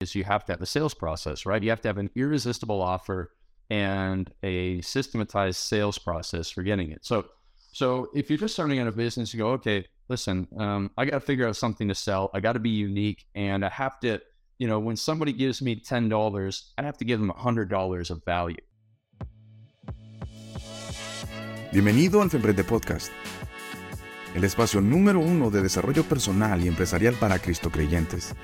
is you have to have a sales process, right? You have to have an irresistible offer and a systematized sales process for getting it. So, so if you're just starting out a business, you go, okay, listen, um, I got to figure out something to sell. I got to be unique, and I have to, you know, when somebody gives me ten dollars, I have to give them hundred dollars of value. Bienvenido al Femprende Podcast, el espacio número uno de desarrollo personal y empresarial para Cristo creyentes.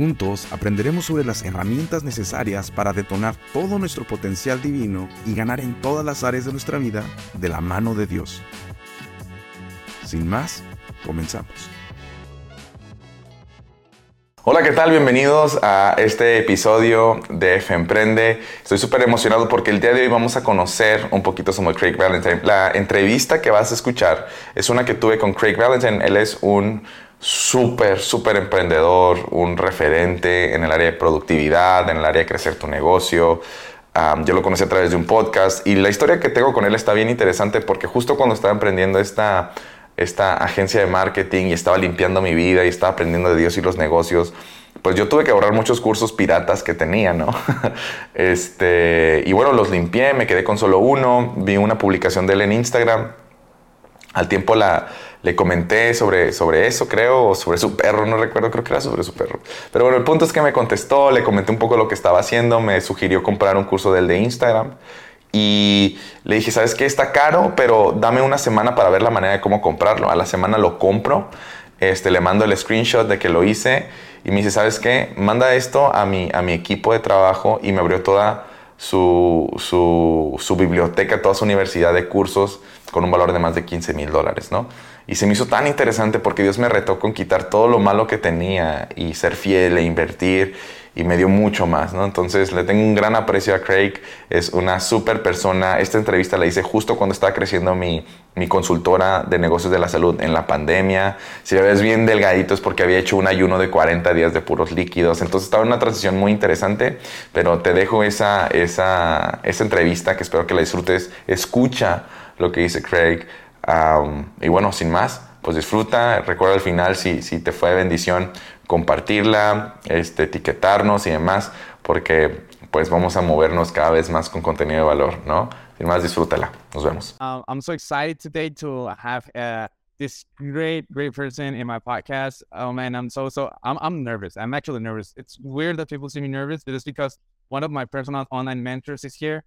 Juntos aprenderemos sobre las herramientas necesarias para detonar todo nuestro potencial divino y ganar en todas las áreas de nuestra vida de la mano de Dios. Sin más, comenzamos. Hola, ¿qué tal? Bienvenidos a este episodio de F Emprende. Estoy súper emocionado porque el día de hoy vamos a conocer un poquito sobre Craig Valentine. La entrevista que vas a escuchar es una que tuve con Craig Valentine. Él es un súper, súper emprendedor, un referente en el área de productividad, en el área de crecer tu negocio. yo lo conocí a través de un podcast y la historia que tengo con él está bien interesante porque justo cuando estaba emprendiendo esta, esta agencia de marketing y estaba limpiando mi vida y estaba aprendiendo de Dios y los negocios, pues yo tuve que ahorrar muchos cursos piratas que tenía, ¿no? este, y bueno, los limpié, me quedé con solo uno, vi una publicación de él en Instagram. Al tiempo la, le comenté sobre, sobre eso, creo, o sobre su perro, no recuerdo, creo que era sobre su perro. Pero bueno, el punto es que me contestó, le comenté un poco lo que estaba haciendo, me sugirió comprar un curso del de Instagram. Y le dije, ¿sabes qué? Está caro, pero dame una semana para ver la manera de cómo comprarlo. A la semana lo compro, este, le mando el screenshot de que lo hice y me dice, ¿sabes qué? Manda esto a mi, a mi equipo de trabajo y me abrió toda su, su, su biblioteca, toda su universidad de cursos con un valor de más de 15 mil dólares, ¿no? Y se me hizo tan interesante porque Dios me retó con quitar todo lo malo que tenía y ser fiel e invertir y me dio mucho más, ¿no? Entonces le tengo un gran aprecio a Craig, es una súper persona. Esta entrevista la hice justo cuando estaba creciendo mi, mi consultora de negocios de la salud en la pandemia. Si lo ves bien delgadito es porque había hecho un ayuno de 40 días de puros líquidos. Entonces estaba en una transición muy interesante, pero te dejo esa, esa, esa entrevista que espero que la disfrutes. Escucha lo que dice Craig. Y bueno, sin más, pues disfruta. Recuerda al final si, si te fue de bendición compartirla, este, etiquetarnos y demás, porque pues vamos a movernos cada vez más con contenido de valor, ¿no? Sin más, disfrútala. Nos vemos. Um, I'm so excited today to have uh, this great, great person in my podcast. Oh man, I'm so so. I'm I'm nervous. I'm actually nervous. It's weird that people see me nervous, but it's because one of my personal online mentors is here.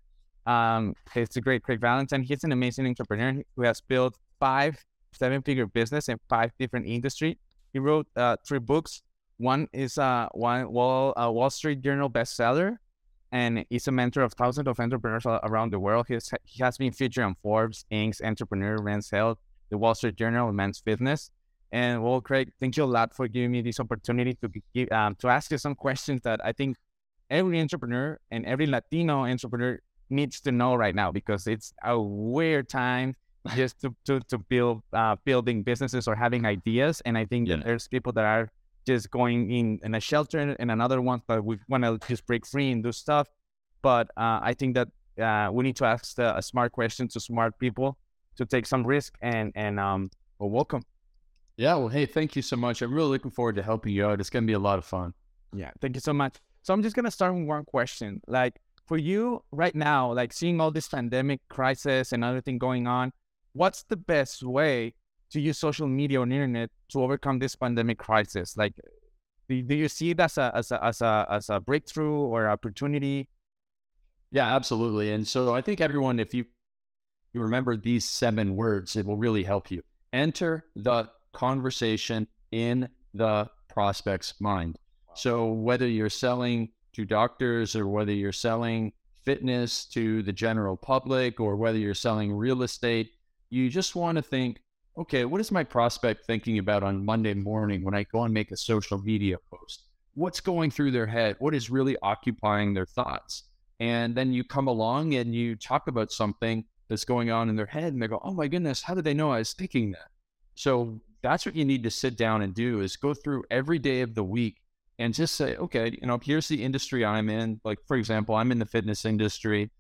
Um, it's a great Craig Ballantyne. He's an amazing entrepreneur who has built five seven-figure business in five different industries. He wrote uh, three books one is a one Wall a Wall Street Journal bestseller, and he's a mentor of thousands of entrepreneurs around the world. He's, he has been featured on Forbes, Inc.'s Entrepreneur, Men's Health, the Wall Street Journal, Men's Fitness. And well, Craig, thank you a lot for giving me this opportunity to give, um, to ask you some questions that I think every entrepreneur and every Latino entrepreneur needs to know right now because it's a weird time just to to, to build uh, building businesses or having ideas. And I think yeah. there's people that are just going in in a shelter and another one that we want to just break free and do stuff. But uh, I think that uh, we need to ask the, a smart question to smart people to take some risk and and um well welcome. Yeah, well, hey, thank you so much. I'm really looking forward to helping you out. It's gonna be a lot of fun. Yeah, thank you so much. So I'm just gonna start with one question. Like for you right now, like seeing all this pandemic crisis and everything going on, what's the best way to use social media or internet to overcome this pandemic crisis? Like, do, do you see it as a, as a, as a, as a breakthrough or opportunity? Yeah, absolutely. And so I think everyone, if you, you remember these seven words, it will really help you. Enter the conversation in the prospect's mind. So whether you're selling to doctors or whether you're selling fitness to the general public or whether you're selling real estate, you just want to think okay, what is my prospect thinking about on Monday morning when I go and make a social media post? What's going through their head? What is really occupying their thoughts? And then you come along and you talk about something that's going on in their head and they go, oh my goodness, how did they know I was thinking that? So that's what you need to sit down and do is go through every day of the week and just say, okay, you know, here's the industry I'm in. Like, for example, I'm in the fitness industry.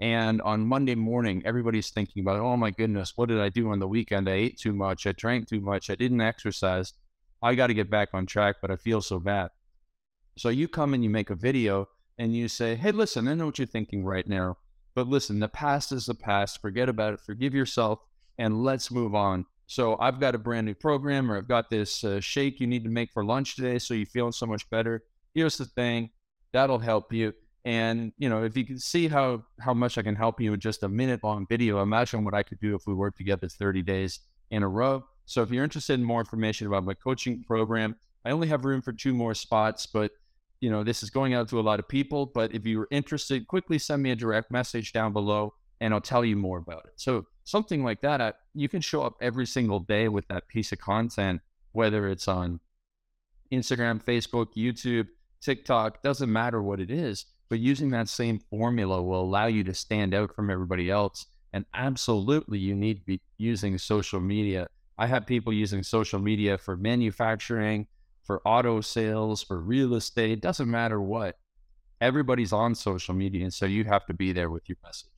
And on Monday morning, everybody's thinking about, oh my goodness, what did I do on the weekend? I ate too much. I drank too much. I didn't exercise. I got to get back on track, but I feel so bad. So you come and you make a video and you say, Hey, listen, I know what you're thinking right now, but listen, the past is the past. Forget about it. Forgive yourself and let's move on. So I've got a brand new program or I've got this uh, shake you need to make for lunch today. So you're feeling so much better. Here's the thing that'll help you. And you know, if you can see how how much I can help you in just a minute long video, imagine what I could do if we worked together 30 days in a row. So if you're interested in more information about my coaching program, I only have room for two more spots, but you know, this is going out to a lot of people. But if you're interested, quickly send me a direct message down below and I'll tell you more about it. So something like that, I, you can show up every single day with that piece of content, whether it's on Instagram, Facebook, YouTube, TikTok, doesn't matter what it is but using that same formula will allow you to stand out from everybody else. And absolutely, you need to be using social media. I have people using social media for manufacturing, for auto sales, for real estate, doesn't matter what. Everybody's on social media. And so you have to be there with your message.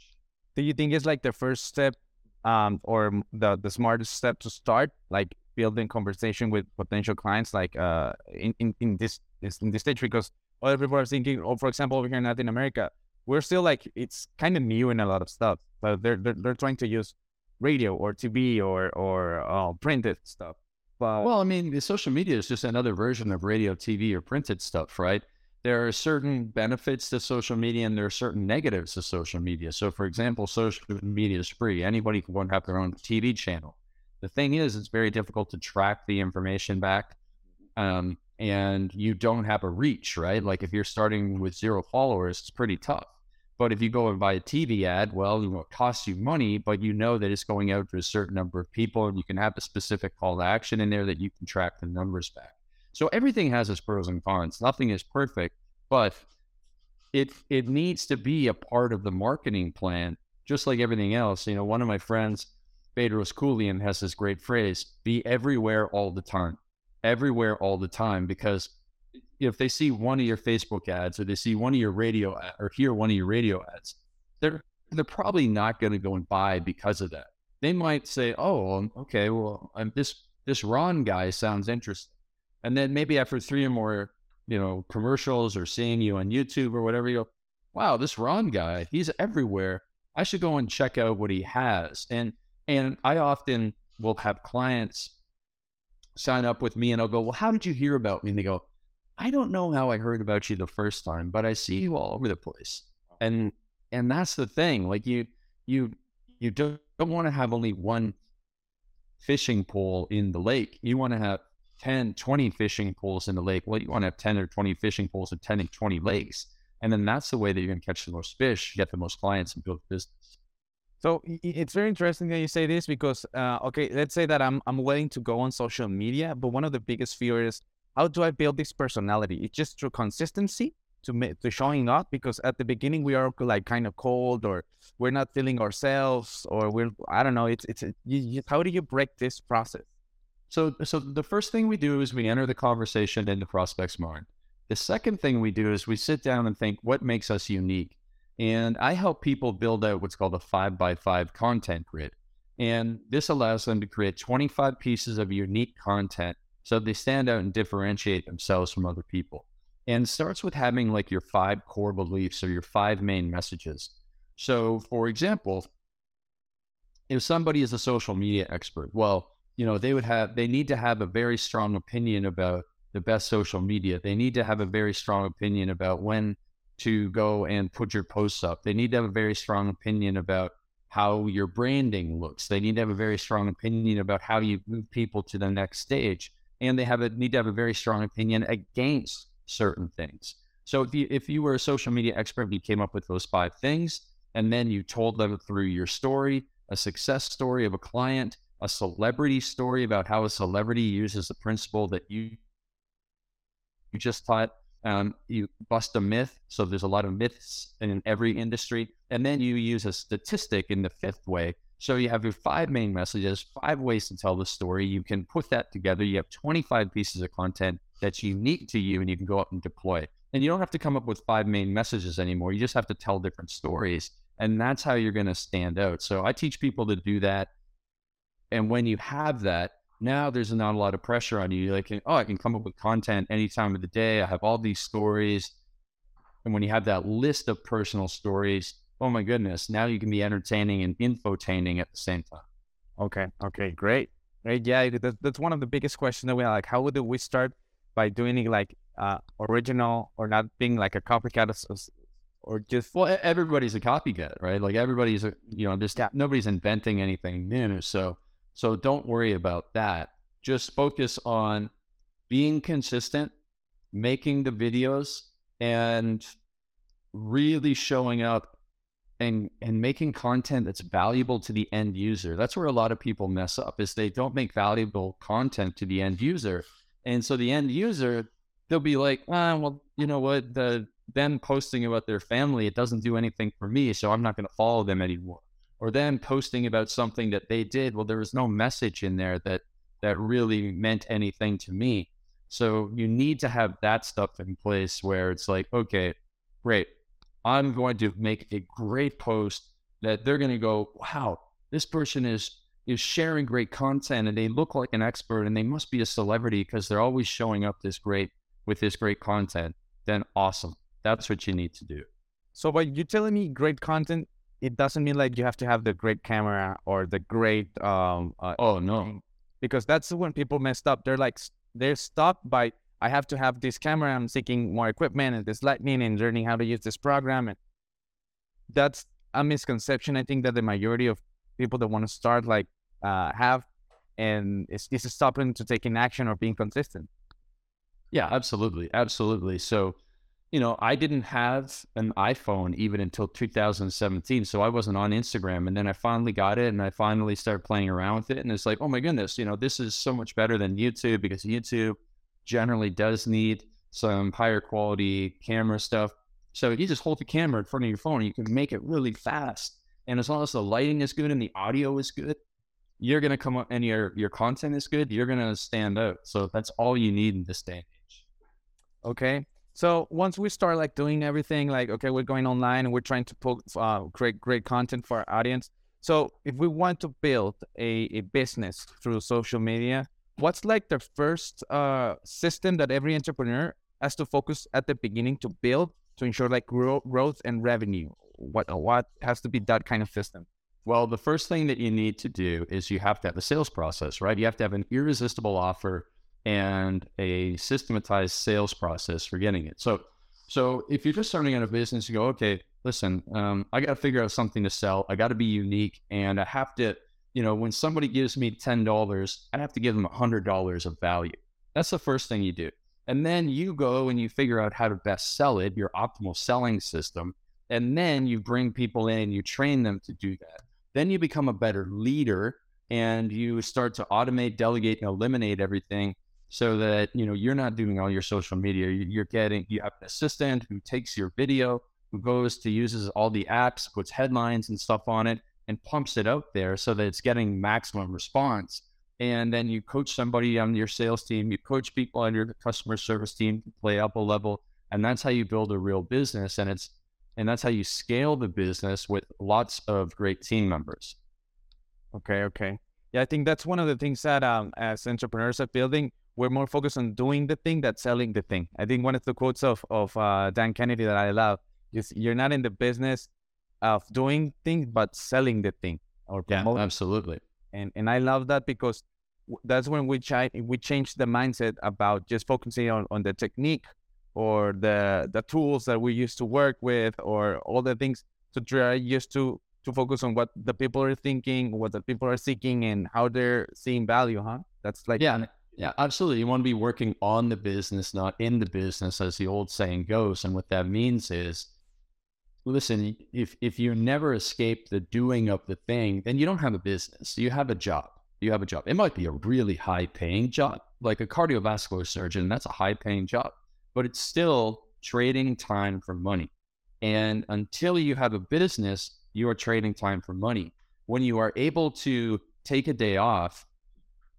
Do you think it's like the first step um, or the, the smartest step to start, like building conversation with potential clients, like uh, in, in, in this, in this stage? Because other people are thinking, oh, for example, over here in Latin America, we're still like it's kind of new in a lot of stuff. But they're they're, they're trying to use radio or TV or or uh, printed stuff. But well, I mean, the social media is just another version of radio, TV, or printed stuff, right? There are certain benefits to social media and there are certain negatives to social media. So, for example, social media is free. Anybody can have their own TV channel. The thing is, it's very difficult to track the information back. Um, and you don't have a reach, right? Like if you're starting with zero followers, it's pretty tough. But if you go and buy a TV ad, well, it costs you money, but you know that it's going out to a certain number of people, and you can have a specific call to action in there that you can track the numbers back. So everything has its pros and cons. Nothing is perfect, but it it needs to be a part of the marketing plan, just like everything else. You know, one of my friends, Bedros Keuilian, has this great phrase: "Be everywhere all the time." everywhere all the time because if they see one of your Facebook ads or they see one of your radio ad, or hear one of your radio ads, they're they're probably not going to go and buy because of that. They might say, "Oh, um, okay, well, I'm, this this Ron guy sounds interesting," and then maybe after three or more, you know, commercials or seeing you on YouTube or whatever, you go, "Wow, this Ron guy, he's everywhere. I should go and check out what he has." And and I often will have clients sign up with me and I'll go, Well, how did you hear about me? And they go, I don't know how I heard about you the first time, but I see you all over the place. And and that's the thing. Like you you you don't, don't want to have only one fishing pole in the lake. You want to have 10, 20 fishing poles in the lake. Well, you want to have 10 or 20 fishing poles and 10 or 20 lakes. And then that's the way that you're going to catch the most fish, get the most clients, and build business. So it's very interesting that you say this because, uh, okay, let's say that I'm I'm willing to go on social media, but one of the biggest fears is how do I build this personality? It's just through consistency to to showing up because at the beginning we are like kind of cold or we're not feeling ourselves or we're I don't know. It's it's how do you break this process? So so the first thing we do is we enter the conversation into prospect's mind. The second thing we do is we sit down and think what makes us unique. And I help people build out what's called a five by five content grid. And this allows them to create 25 pieces of unique content so they stand out and differentiate themselves from other people. And starts with having like your five core beliefs or your five main messages. So, for example, if somebody is a social media expert, well, you know, they would have, they need to have a very strong opinion about the best social media. They need to have a very strong opinion about when to go and put your posts up. They need to have a very strong opinion about how your branding looks. They need to have a very strong opinion about how you move people to the next stage. And they have a need to have a very strong opinion against certain things. So if you if you were a social media expert, you came up with those five things, and then you told them through your story, a success story of a client, a celebrity story about how a celebrity uses the principle that you you just taught um, you bust a myth. So there's a lot of myths in every industry. And then you use a statistic in the fifth way. So you have your five main messages, five ways to tell the story. You can put that together. You have 25 pieces of content that's unique to you and you can go up and deploy. And you don't have to come up with five main messages anymore. You just have to tell different stories. And that's how you're going to stand out. So I teach people to do that. And when you have that, now there's not a lot of pressure on you. Like, oh, I can come up with content any time of the day. I have all these stories. And when you have that list of personal stories, oh my goodness, now you can be entertaining and infotaining at the same time. Okay. Okay. Great. Great. Yeah. That's, that's one of the biggest questions that we have. Like, how would we start by doing it like uh, original or not being like a copycat of, or just well everybody's a copycat right like everybody's a you know just yeah. nobody's inventing anything new so so don't worry about that. Just focus on being consistent making the videos and really showing up and and making content that's valuable to the end user. That's where a lot of people mess up is they don't make valuable content to the end user. And so the end user they'll be like ah, well you know what? The them posting about their family, it doesn't do anything for me, so I'm not going to follow them anymore. Or them posting about something that they did, well, there was no message in there that that really meant anything to me. So you need to have that stuff in place where it's like, okay, great, I'm going to make a great post that they're going to go, wow, this person is is sharing great content and they look like an expert and they must be a celebrity because they're always showing up this great with this great content. Then awesome. That's what you need to do. So, by you telling me great content, it doesn't mean like you have to have the great camera or the great. Um, uh, oh no, because that's when people messed up. They're like they're stopped by I have to have this camera. I'm seeking more equipment and this lightning and learning how to use this program. And that's a misconception. I think that the majority of people that want to start like uh, have, and it's, it's stopping to taking action or being consistent. Yeah, absolutely, absolutely. So you know, I didn't have an iPhone even until 2017. So I wasn't on Instagram. And then I finally got it and I finally started playing around with it. And it's like, oh my goodness, you know, this is so much better than YouTube because YouTube generally does need some higher quality camera stuff. So you just hold the camera in front of your phone and you can make it really fast. And as long as the lighting is good and the audio is good, you're going to come up and your, your content is good, you're going to stand out. So that's all you need in this day and age. Okay. So once we start like doing everything, like okay, we're going online and we're trying to put uh, create great content for our audience. So if we want to build a, a business through social media, what's like the first uh, system that every entrepreneur has to focus at the beginning to build to ensure like growth and revenue? What what has to be that kind of system? Well, the first thing that you need to do is you have to have a sales process, right? You have to have an irresistible offer and a systematized sales process for getting it. So, so if you're just starting out a business, you go, okay, listen, um, I got to figure out something to sell. I got to be unique, and I have to, you know, when somebody gives me ten dollars, I have to give them hundred dollars of value. That's the first thing you do, and then you go and you figure out how to best sell it, your optimal selling system, and then you bring people in and you train them to do that. Then you become a better leader and you start to automate, delegate, and eliminate everything so that you know you're not doing all your social media. You're getting you have an assistant who takes your video who goes to uses all the apps puts headlines and stuff on it and pumps it out there so that it's getting maximum response. And then you coach somebody on your sales team you coach people on your customer service team to play up a level and that's how you build a real business and it's and that's how you scale the business with lots of great team members. Okay okay. Yeah i think that's one of the things that um, as entrepreneurs are building we're more focused on doing the thing than selling the thing. I think one of the quotes of of uh, Dan Kennedy that I love is "You're not in the business of doing things, but selling the thing or promoting." Yeah, absolutely. And and I love that because that's when we try we change the mindset about just focusing on, on the technique or the the tools that we used to work with or all the things to try just to to focus on what the people are thinking, what the people are seeking, and how they're seeing value. Huh? That's like yeah. Yeah, absolutely. You want to be working on the business, not in the business, as the old saying goes. And what that means is, listen, if if you never escape the doing of the thing, then you don't have a business. You have a job. You have a job. It might be a really high paying job, like a cardiovascular surgeon. That's a high paying job, but it's still trading time for money. And until you have a business, you are trading time for money. When you are able to take a day off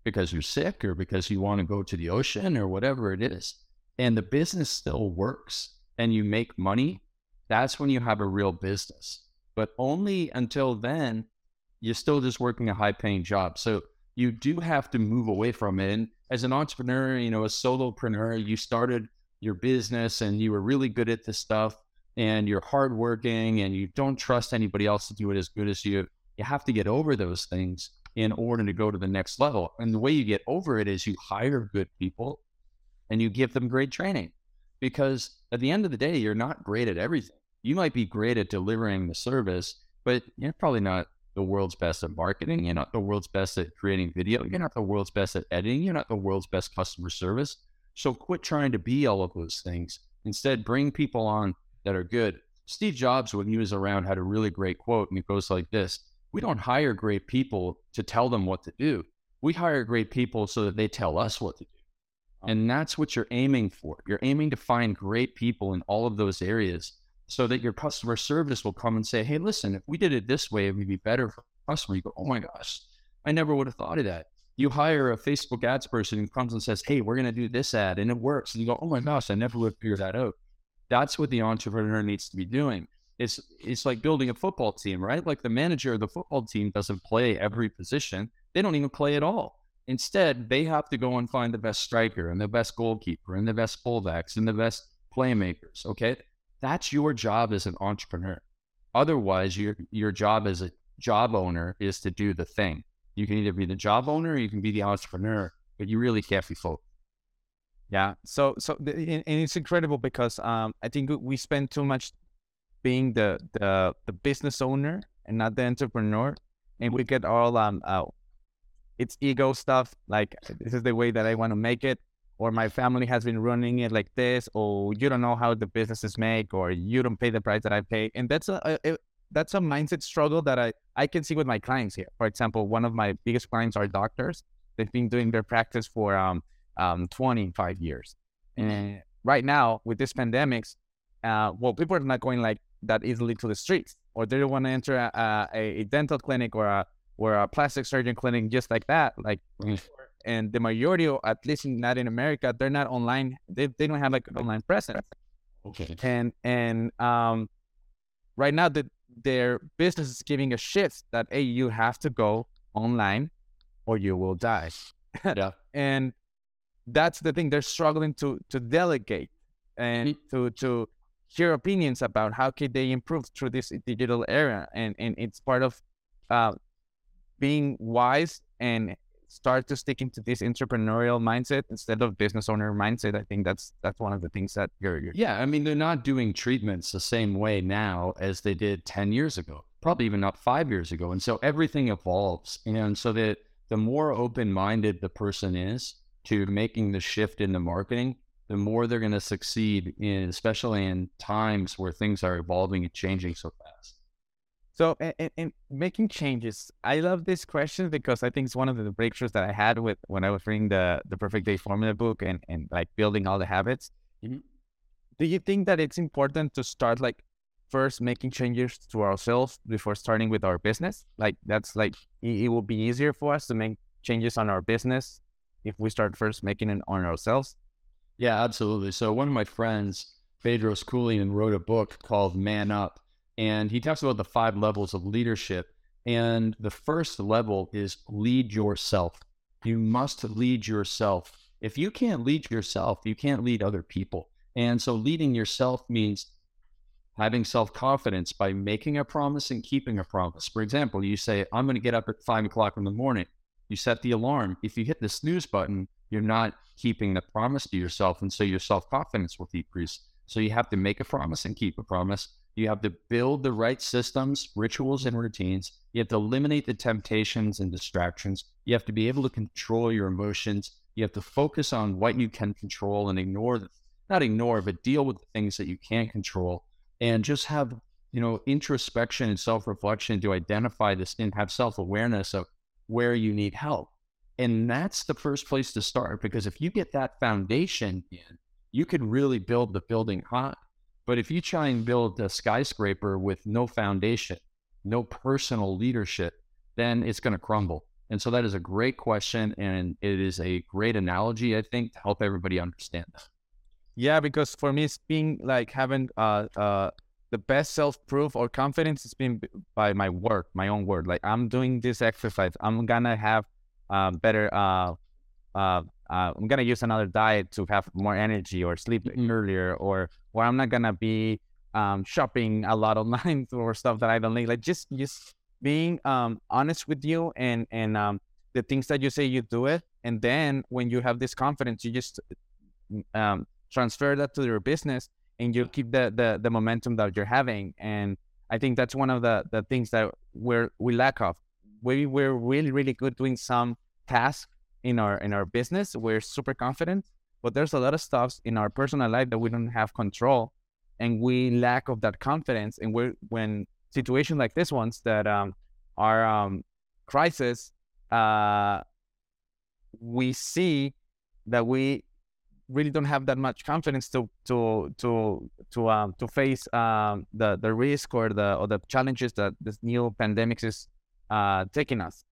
because you're sick or because you want to go to the ocean or whatever it is, and the business still works and you make money, that's when you have a real business. But only until then, you're still just working a high paying job. So you do have to move away from it. And as an entrepreneur, you know, a solopreneur, you started your business and you were really good at this stuff and you're hardworking and you don't trust anybody else to do it as good as you. You have to get over those things in order to go to the next level. And the way you get over it is you hire good people and you give them great training. Because at the end of the day, you're not great at everything. You might be great at delivering the service, but you're probably not the world's best at marketing. You're not the world's best at creating video. You're not the world's best at editing. You're not the world's best customer service. So quit trying to be all of those things. Instead, bring people on that are good. Steve Jobs, when he was around, had a really great quote, and it goes like this We don't hire great people to tell them what to do. We hire great people so that they tell us what to do. Uh-huh. And that's what you're aiming for. You're aiming to find great people in all of those areas so that your customer service will come and say, Hey, listen, if we did it this way, it would be better for the customer. You go, Oh my gosh, I never would have thought of that. You hire a Facebook ads person who comes and says, Hey, we're going to do this ad and it works. And you go, Oh my gosh, I never would have figured that out. That's what the entrepreneur needs to be doing. It's, it's like building a football team, right? Like the manager of the football team doesn't play every position. They don't even play at all. Instead, they have to go and find the best striker and the best goalkeeper and the best fullbacks and the best playmakers. Okay. That's your job as an entrepreneur. Otherwise, your your job as a job owner is to do the thing. You can either be the job owner or you can be the entrepreneur, but you really can't be both. Yeah. So so and it's incredible because um I think we spend too much being the the the business owner and not the entrepreneur, and we get all um. It's ego stuff. Like this is the way that I want to make it or my family has been running it like this, or you don't know how the businesses make, or you don't pay the price that I pay. And that's a, a, that's a mindset struggle that I, I can see with my clients here. For example, one of my biggest clients are doctors. They've been doing their practice for um, um, 25 years. And right now, with this pandemics, uh, well, people are not going like that easily to the streets, or they don't want to enter a, a, a dental clinic or a or a plastic surgeon clinic just like that. Like and the majority, at least in Latin America, they're not online. They, they don't have like an online presence. Okay. And and um, right now, the, their business is giving a shift that hey, you have to go online, or you will die. yeah. and that's the thing. They're struggling to to delegate and to to hear opinions about how can they improve through this digital era. And and it's part of uh, being wise and start to stick into this entrepreneurial mindset instead of business owner mindset. I think that's that's one of the things that you're, you're yeah. I mean, they're not doing treatments the same way now as they did ten years ago, probably even not five years ago. And so everything evolves, and so that the more open minded the person is to making the shift in the marketing, the more they're going to succeed in, especially in times where things are evolving and changing so fast. So, and, and, making changes, I love this question because I think it's one of the breakthroughs that I had with when I was reading the the Perfect Day Formula book and and like building all the habits. Mm-hmm. Do you think that it's important to start like first making changes to ourselves before starting with our business? Like that's like it, it will be easier for us to make changes on our business if we start first making it on ourselves. Yeah, absolutely. So one of my friends, Bedros Keuilian, wrote a book called Man Up and he talks about the five levels of leadership. And the first level is lead yourself. You must lead yourself. If you can't lead yourself, you can't lead other people. And so leading yourself means having self confidence by making a promise and keeping a promise. For example, you say, I'm going to get up at five o'clock in the morning. You set the alarm. If you hit the snooze button, you're not keeping the promise to yourself. And so your self confidence will decrease. So you have to make a promise and keep a promise. You have to build the right systems, rituals, and routines. You have to eliminate the temptations and distractions. You have to be able to control your emotions. You have to focus on what you can control and ignore, the, not ignore, but deal with the things that you can't control and just have, you know, introspection and self reflection to identify this and have self awareness of where you need help. And that's the first place to start because if you get that foundation in, you can really build the building high. But if you try and build a skyscraper with no foundation, no personal leadership, then it's going to crumble. And so that is a great question. And it is a great analogy, I think, to help everybody understand that. Yeah, because for me, it's being like having uh, uh, the best self proof or confidence has been by my work, my own word. Like I'm doing this exercise, I'm going to have uh, better. Uh, uh, uh, I'm gonna use another diet to have more energy or sleep Mhm. earlier, or or I'm not gonna be um, shopping a lot online for stuff that I don't need. Like just just being um, honest with you and and um, the things that you say you do it, and then when you have this confidence, you just um, transfer that to your business, and you keep the, the the momentum that you're having. And I think that's one of the the things that we're we lack of. We we're really really good doing some tasks in our in our business. We're super confident, but there's a lot of stuff in our personal life that we don't have control, and we lack of that confidence. And we're when situations like this ones that um, are um, crisis, uh, we see that we really don't have that much confidence to to to to um to face um the the risk or the or the challenges that this new pandemic is uh taking us.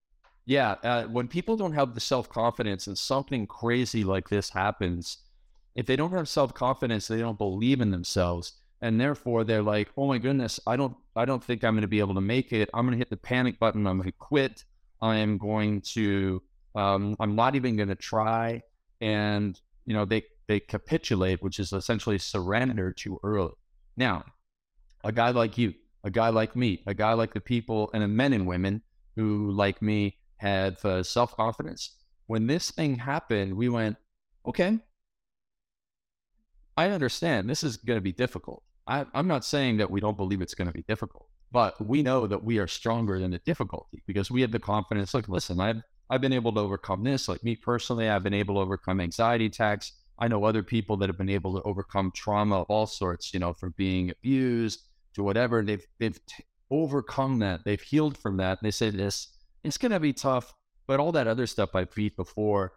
Yeah, uh, when people don't have the self confidence and something crazy like this happens, if they don't have self confidence, they don't believe in themselves, and therefore they're like, "Oh my goodness, I don't, I don't think I'm going to be able to make it. I'm going to hit the panic button. I'm going to quit. I am going to, um, I'm not even going to try." And you know, they they capitulate, which is essentially surrender too early. Now, a guy like you, a guy like me, a guy like the people and the men and women who, like me, had uh, self confidence. When this thing happened, we went, okay, I understand this is going to be difficult. I, I'm not saying that we don't believe it's going to be difficult, but we know that we are stronger than the difficulty because we have the confidence. Like, listen, I've I've been able to overcome this. Like me personally, I've been able to overcome anxiety attacks. I know other people that have been able to overcome trauma of all sorts. You know, from being abused to whatever. They've they've t- overcome that. They've healed from that. And they say this it's going to be tough, but all that other stuff I've beat before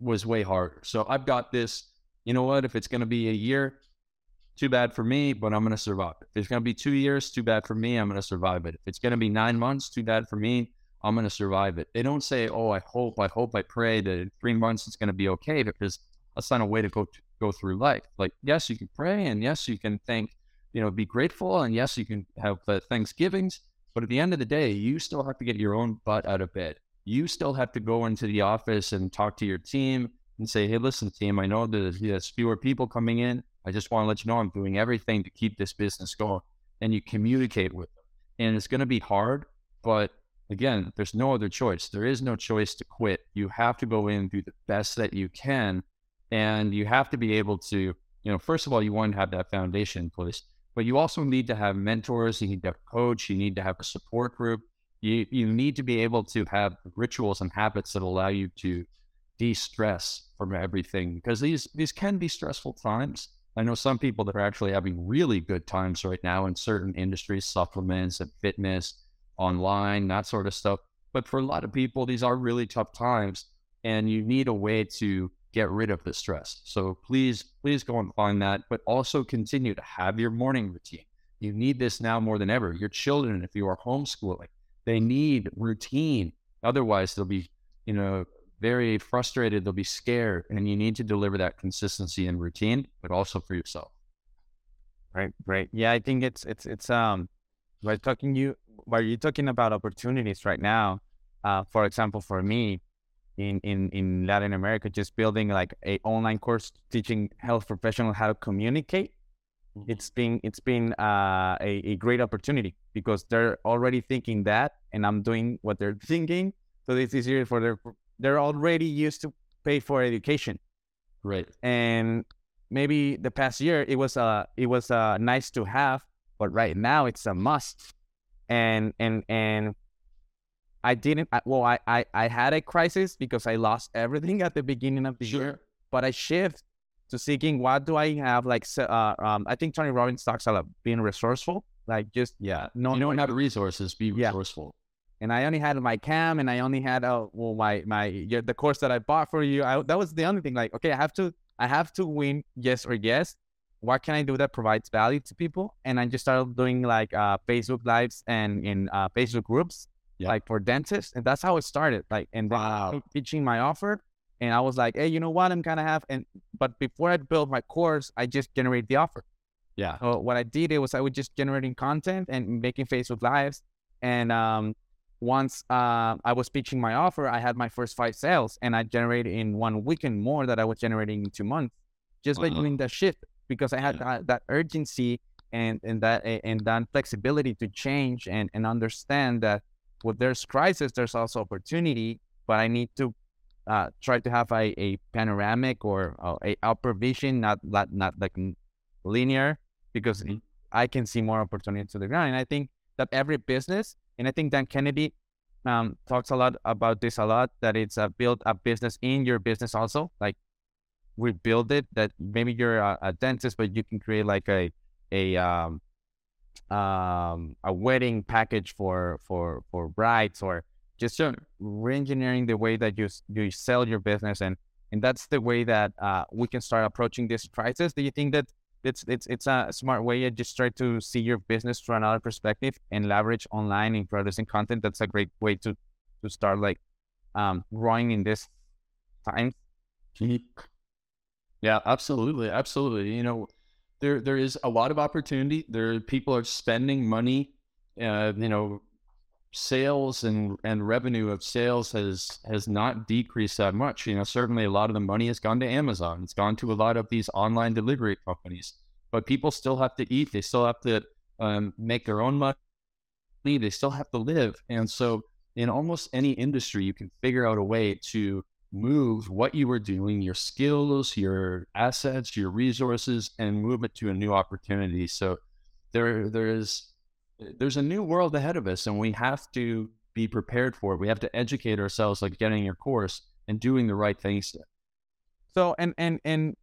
was way harder. So I've got this. You know what? If it's going to be a year, too bad for me, but I'm going to survive. If it's going to be two years, too bad for me, I'm going to survive it. If it's going to be nine months, too bad for me, I'm going to survive it. They don't say, oh, I hope, I hope, I pray that in three months it's going to be okay because that's not a way to go to go through life. Like, yes, you can pray, and yes, you can think, you know, be grateful, and yes, you can have uh, Thanksgivings, but at the end of the day, you still have to get your own butt out of bed. You still have to go into the office and talk to your team and say, hey, listen, team, I know that there's fewer people coming in. I just want to let you know I'm doing everything to keep this business going. And you communicate with them. And it's going to be hard, but again, there's no other choice. There is no choice to quit. You have to go in and do the best that you can. And you have to be able to, you know, first of all, you want to have that foundation in place, but you also need to have mentors. You need to have a coach. You need to have a support group. You, you need to be able to have rituals and habits that allow you to de-stress from everything because these, these can be stressful times. I know some people that are actually having really good times right now in certain industries, supplements and fitness, online, that sort of stuff. But for a lot of people, these are really tough times and you need a way to get rid of the stress. So please, please go and find that, but also continue to have your morning routine. You need this now more than ever. Your children, if you are homeschooling, they need routine. Otherwise, they'll be, you know, very frustrated. They'll be scared, and you need to deliver that consistency and routine, but also for yourself. Right, right. Yeah, I think it's it's it's um by talking you while you're talking about opportunities right now. Uh, for example, for me, in in in Latin America, just building like a online course teaching health professionals how to communicate. It's been it's been uh, a a great opportunity because they're already thinking that, and I'm doing what they're thinking. So it's easier for their they're already used to pay for education Right. and maybe the past year it was uh it was uh nice to have but right now it's a must and and and i didn't I, well I, I i had a crisis because i lost everything at the beginning of the year but i shift to seeking what do i have like uh, um i think tony robbins talks about being resourceful like just Yeah. no you don't have resources, be Yeah. resourceful. and I only had my cam, and I only had uh, well my my yeah, the course that I bought for you. I, that was the only thing. Like, okay, I have to I have to win yes or yes. What can I do that provides value to people? And I just started doing like uh, Facebook lives and in uh, Facebook groups, Yeah. like for dentists, and that's how it started. Like, and then Wow. teaching my offer, and I was like, hey, you know what? I'm kind of have and but before I built my course, I just generate the offer. Yeah. So what I did it was I was just generating content and making Facebook lives, and um, once uh, I was pitching my offer, I had my first five sales, and I generated in one weekend more that I was generating in two months, just by doing that shift because I had Yeah. that, that urgency and and that and that flexibility to change and and understand that when there's crisis, there's also opportunity, but I need to uh, try to have a, a panoramic or uh, a upper vision, not not not like linear, because Mhm. I can see more opportunity to the ground. And I think that every business, and I think Dan Kennedy um, talks a lot about this a lot, that it's a build a business in your business also. Like we build it that maybe you're a, a dentist, but you can create like a a um, um, a wedding package for for for brides or just re-engineering the way that you you sell your business and and that's the way that uh, we can start approaching this crisis. Do you think that it's it's it's a smart way to just try to see your business from another perspective and leverage online and producing content? That's a great way to to start like um, growing in this time. Yeah, absolutely, absolutely. You know, there there is a lot of opportunity. There, people are spending money. Uh, you know, sales and and revenue of sales has has not decreased that much. You know, certainly a lot of the money has gone to Amazon. It's gone to a lot of these online delivery companies. But people still have to eat. They still have to um, make their own money. They still have to live. And so, in almost any industry, you can figure out a way to move what you were doing, your skills, your assets, your resources, and move it to a new opportunity. So there there is there's a new world ahead of us and we have to be prepared for it. We have to educate ourselves like getting your course and doing the right things. So and and and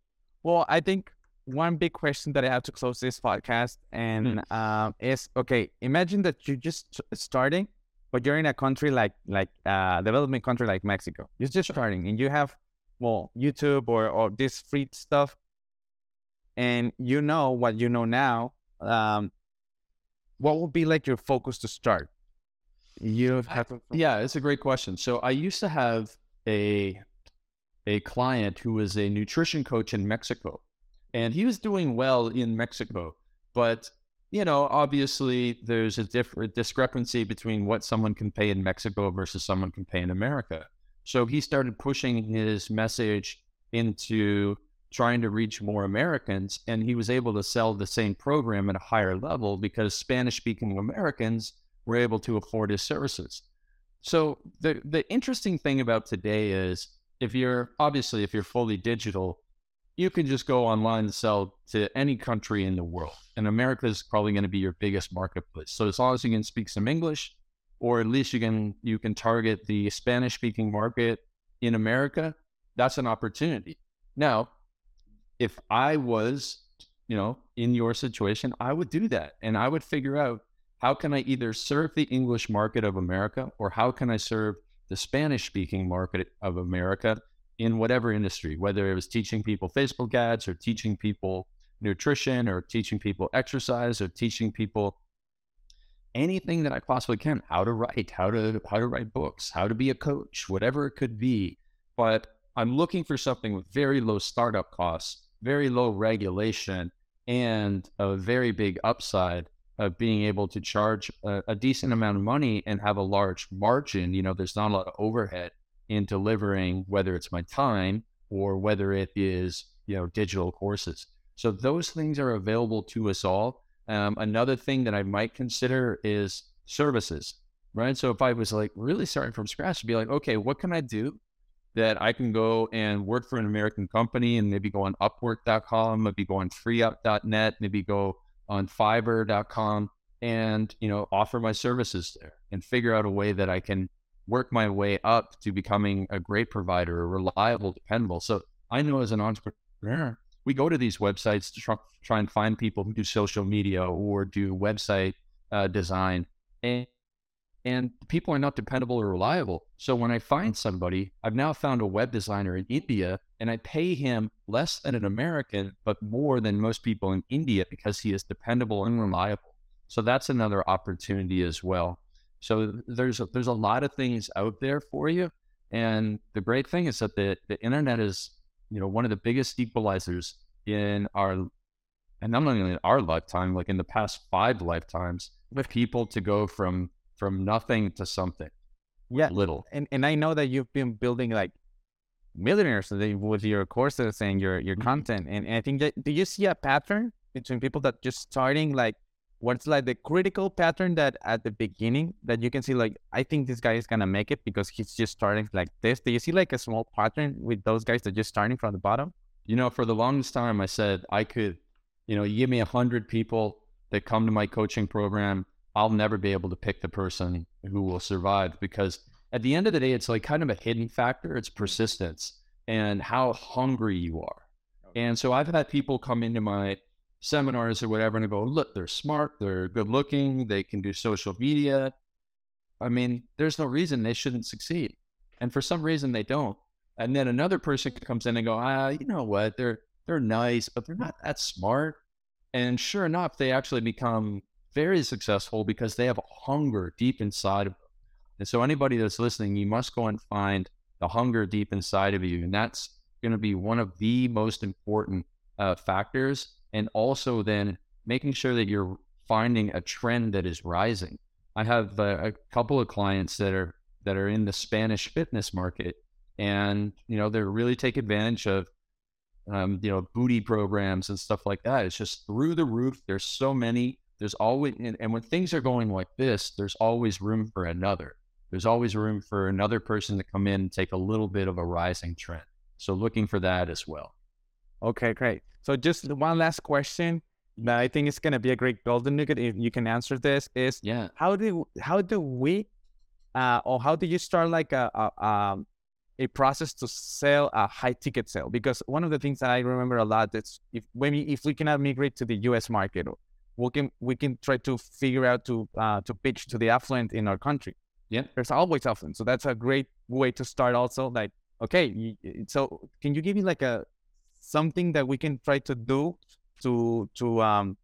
well, I think one big question that I have to close this podcast and um, is okay. Imagine that you're just starting, but you're in a country like like uh, developing country like Mexico. You're just starting, and you have well YouTube or or this free stuff, and you know what you know now. Um, what would be like your focus to start? You have to, Yeah, it's a great question. So I used to have a a client who was a nutrition coach in Mexico, and he was doing well in Mexico, but you know, obviously there's a different discrepancy between what someone can pay in Mexico versus someone can pay in America. So he started pushing his message into trying to reach more Americans, and he was able to sell the same program at a higher level because Spanish speaking Americans were able to afford his services. So the the interesting thing about today is if you're obviously if you're fully digital, you can just go online and sell to any country in the world. And America is probably going to be your biggest marketplace. So as long as you can speak some English, or at least you can you can target the Spanish speaking market in America, that's an opportunity. Now, if I was, you know, in your situation, I would do that. And I would figure out how can I either serve the English market of America or how can I serve the Spanish speaking market of America in whatever industry, whether it was teaching people Facebook ads or teaching people nutrition or teaching people exercise or teaching people anything that I possibly can, how to write, how to how to write books, how to be a coach, whatever it could be. But I'm looking for something with very low startup costs, very low regulation, and a very big upside of being able to charge a, a decent amount of money and have a large margin. You know, there's not a lot of overhead in delivering, whether it's my time or whether it is, you know, digital courses. So those things are available to us all. Um, another thing that I might consider is services, right? So if I was like really starting from scratch, to be like, okay, what can I do that I can go and work for an American company and maybe go on Upwork.com, maybe go on FreeUp.net, maybe go on Fiverr.com, and you know offer my services there and figure out a way that I can work my way up to becoming a great provider, a reliable, dependable. So I know as an entrepreneur, we go to these websites to try, try and find people who do social media or do website uh, design, and and people are not dependable or reliable. So when I find somebody, I've now found a web designer in India, and I pay him less than an American, but more than most people in India because he is dependable and reliable. So that's another opportunity as well. So there's a, there's a lot of things out there for you, and the great thing is that the the internet is you know one of the biggest equalizers in our and not only in our lifetime, like in the past five lifetimes, with people to go from from nothing to something. Yeah. Little. And and I know that you've been building like millionaires with your courses and your your Mhm. content. And, and I think that do you see a pattern between people that just starting like what's like the critical pattern that at the beginning that you can see like I think this guy is gonna make it because he's just starting like this. Do you see like a small pattern with those guys that just starting from the bottom? You know, for the longest time, I said I could, you know, you give me a hundred people that come to my coaching program, I'll never be able to pick the person who will survive because at the end of the day, it's like kind of a hidden factor. It's mm-hmm. persistence and how hungry you are. And so I've had people come into my seminars or whatever and go, look, they're smart, they're good looking, they can do social media. I mean, there's no reason they shouldn't succeed. And for some reason they don't. And then another person comes in and go, ah, you know what? They're they're nice, but they're not that smart. And sure enough, they actually become very successful because they have a hunger deep inside of them. And so anybody that's listening, you must go and find the hunger deep inside of you. And that's going to be one of the most important uh, factors. And also then making sure that you're finding a trend that is rising. I have uh, a couple of clients that are that are in the Spanish fitness market, and you know they're really take advantage of um, you know booty programs and stuff like that. It's just through the roof. There's so many. There's always and, and when things are going like this, there's always room for another. There's always room for another person to come in and take a little bit of a rising trend. So looking for that as well. Okay, great. So just one last question that I think is gonna be a great golden nugget if you can answer this is Yeah. how do how do we uh, or how do you start like a, a um a process to sell a high ticket sale because one of the things that I remember a lot is if when we, if we cannot migrate to the U.S. market, we can we can try to figure out to uh, to pitch to the affluent in our country. Yeah. there's always affluent, so that's a great way to start. Also, like okay, so can you give me like a something that we can try to do to to um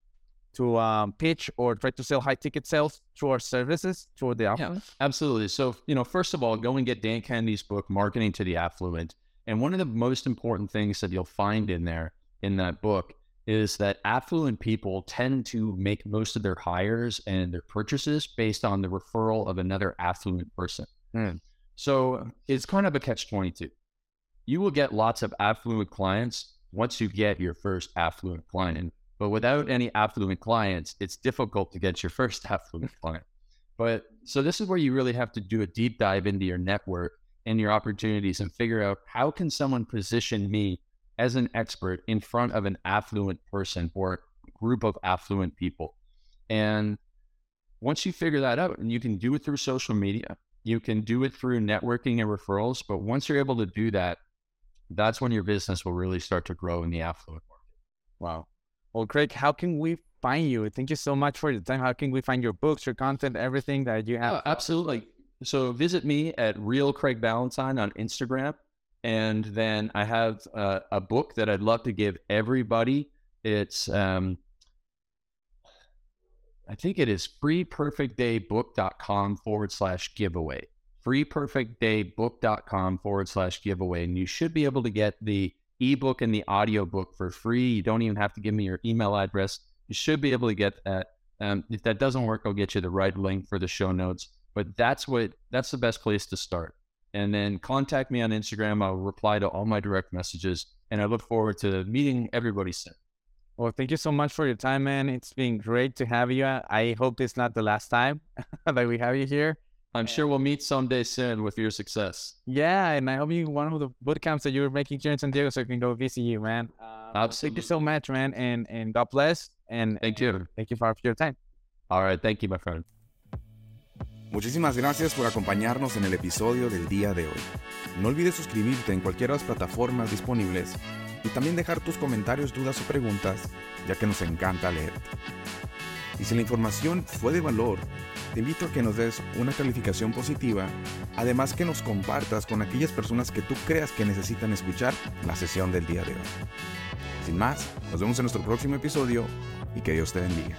to um, pitch or try to sell high ticket sales through our services through the affluent? Absolutely. So, you know, first of all, go and get Dan Kennedy's book, Marketing to the Affluent. And one of the most important things that you'll find in there in that book is that affluent people tend to make most of their hires and their purchases based on the referral of another affluent person. Hmm. So it's kind of a catch 22. You will get lots of affluent clients once you get your first affluent client. But without any affluent clients, it's difficult to get your first affluent client. But so this is where you really have to do a deep dive into your network and your opportunities and figure out how can someone position me as an expert in front of an affluent person or group of affluent people. And once you figure that out, and you can do it through social media, you can do it through networking and referrals. But once you're able to do that, that's when your business will really start to grow in the affluent market. Wow. Well, Craig, how can we find you? Thank you so much for your time. How can we find your books, your content, everything that you have? Oh, absolutely. So visit me at Real Craig Ballantyne on Instagram. And then I have uh, a book that I'd love to give everybody. It's, um, I think it is freeperfectdaybook.com forward slash giveaway. Freeperfectdaybook.com forward slash giveaway. And you should be able to get the ebook and the audiobook for free. You don't even have to give me your email address. You should be able to get that. Um, if that doesn't work, I'll get you the right link for the show notes. But that's what that's the best place to start. And then contact me on Instagram. I'll reply to all my direct messages. And I look forward to meeting everybody soon. Well, thank you so much for your time, man. It's been great to have you. I hope it's not the last time that we have you here. I'm sure we'll meet someday soon with your success. Yeah, and I hope you one of the boot camps that you're making here in San Diego, so I can go visit you, man. Thank Absolutely. you so much, man, and and God bless, and Thank you. thank you for your time. All right. Thank you, my friend. Muchísimas gracias por acompañarnos en el episodio del día de hoy. No olvides suscribirte en cualquiera de las plataformas disponibles y también dejar tus comentarios, dudas o preguntas, ya que nos encanta leerte. Y si la información fue de valor, te invito a que nos des una calificación positiva, además que nos compartas con aquellas personas que tú creas que necesitan escuchar la sesión del día de hoy. Sin más, nos vemos en nuestro próximo episodio y que Dios te bendiga.